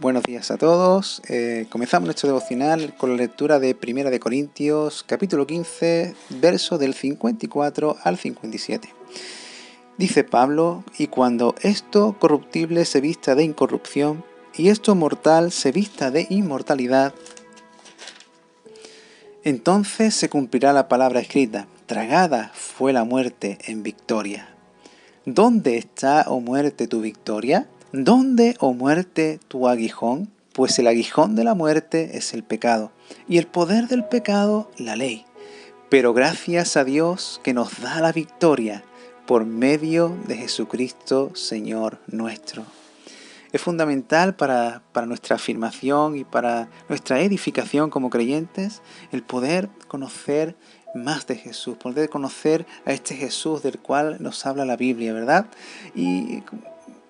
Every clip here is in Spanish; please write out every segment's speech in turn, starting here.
Buenos días a todos. Eh, comenzamos nuestro devocional con la lectura de Primera de Corintios, capítulo 15, verso del 54 al 57. Dice Pablo, y cuando esto corruptible se vista de incorrupción, y esto mortal se vista de inmortalidad, entonces se cumplirá la palabra escrita, tragada fue la muerte en victoria. ¿Dónde está, oh muerte, tu victoria? ¿Dónde, oh muerte, tu aguijón? Pues el aguijón de la muerte es el pecado, y el poder del pecado la ley. Pero gracias a Dios que nos da la victoria por medio de Jesucristo, Señor nuestro. Es fundamental para, para, nuestra afirmación y para nuestra edificación como creyentes el poder conocer más de Jesús, poder conocer a este Jesús del cual nos habla la Biblia, ¿verdad? Y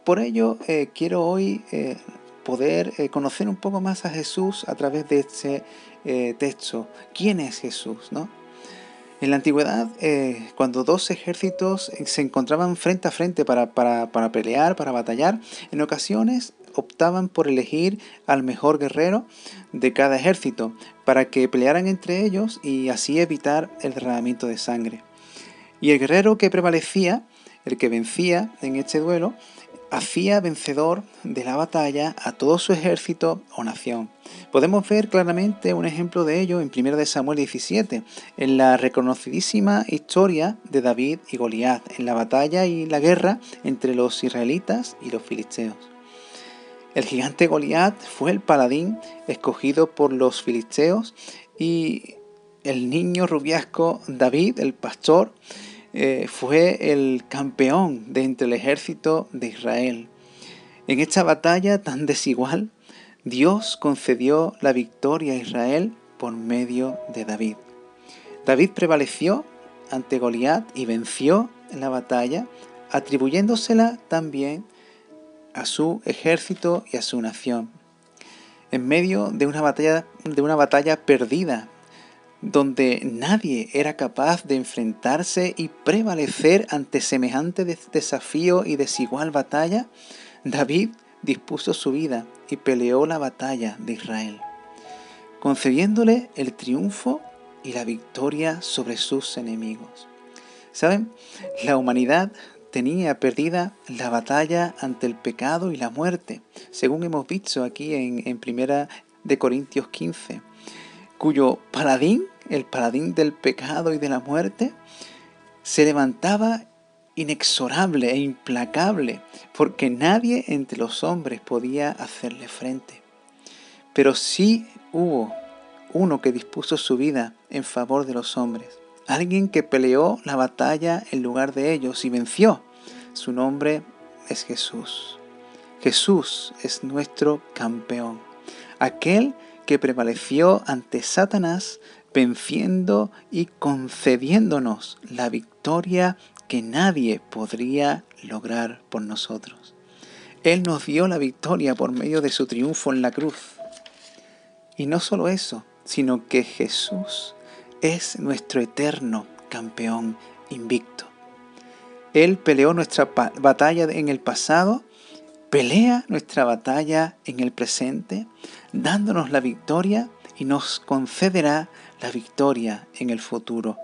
por ello, eh, quiero hoy eh, poder eh, conocer un poco más a Jesús a través de este texto. ¿Quién es Jesús? ¿no? En la antigüedad, cuando dos ejércitos se encontraban frente a frente para, para pelear, para batallar, en ocasiones optaban por elegir al mejor guerrero de cada ejército para que pelearan entre ellos y así evitar el derramamiento de sangre. Y el guerrero que prevalecía, el que vencía en este duelo, hacía vencedor de la batalla a todo su ejército o nación. Podemos ver claramente un ejemplo de ello en 1 Samuel 17, en la reconocidísima historia de David y Goliat, en la batalla y la guerra entre los israelitas y los filisteos. El gigante Goliat fue el paladín escogido por los filisteos y el niño rubiasco David, el pastor, eh, fue el campeón de entre el ejército de Israel. En esta batalla tan desigual, Dios concedió la victoria a Israel por medio de David. David prevaleció ante Goliat y venció en la batalla, atribuyéndosela también a su ejército y a su nación. En medio de una batalla, de una batalla perdida donde nadie era capaz de enfrentarse y prevalecer ante semejante desafío y desigual batalla, David dispuso su vida y peleó la batalla de Israel, concediéndole el triunfo y la victoria sobre sus enemigos. ¿Saben? La humanidad tenía perdida la batalla ante el pecado y la muerte, según hemos visto aquí en, en Primera de Corintios 15 cuyo paladín, el paladín del pecado y de la muerte, se levantaba inexorable e implacable, porque nadie entre los hombres podía hacerle frente. Pero sí hubo uno que dispuso su vida en favor de los hombres, alguien que peleó la batalla en lugar de ellos y venció. Su nombre es Jesús. Jesús es nuestro campeón, aquel que prevaleció ante Satanás, venciendo y concediéndonos la victoria que nadie podría lograr por nosotros. Él nos dio la victoria por medio de su triunfo en la cruz. Y no solo eso, sino que Jesús es nuestro eterno campeón invicto. Él peleó nuestra batalla en el pasado pelea nuestra batalla en el presente, dándonos la victoria y nos concederá la victoria en el futuro.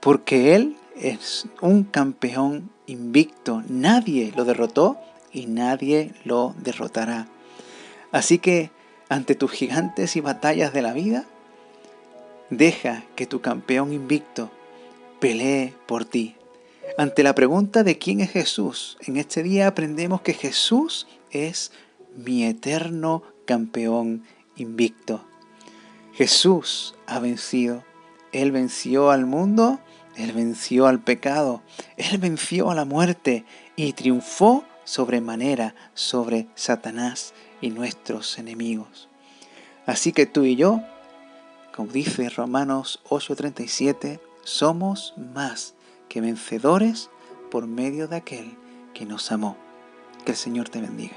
Porque Él es un campeón invicto, nadie lo derrotó y nadie lo derrotará. Así que ante tus gigantes y batallas de la vida, deja que tu campeón invicto pelee por ti. Ante la pregunta de quién es Jesús, en este día aprendemos que Jesús es mi eterno campeón invicto. Jesús ha vencido. Él venció al mundo, Él venció al pecado, Él venció a la muerte y triunfó sobremanera sobre Satanás y nuestros enemigos. Así que tú y yo, como dice Romanos 8:37, somos más que vencedores por medio de aquel que nos amó. Que el Señor te bendiga.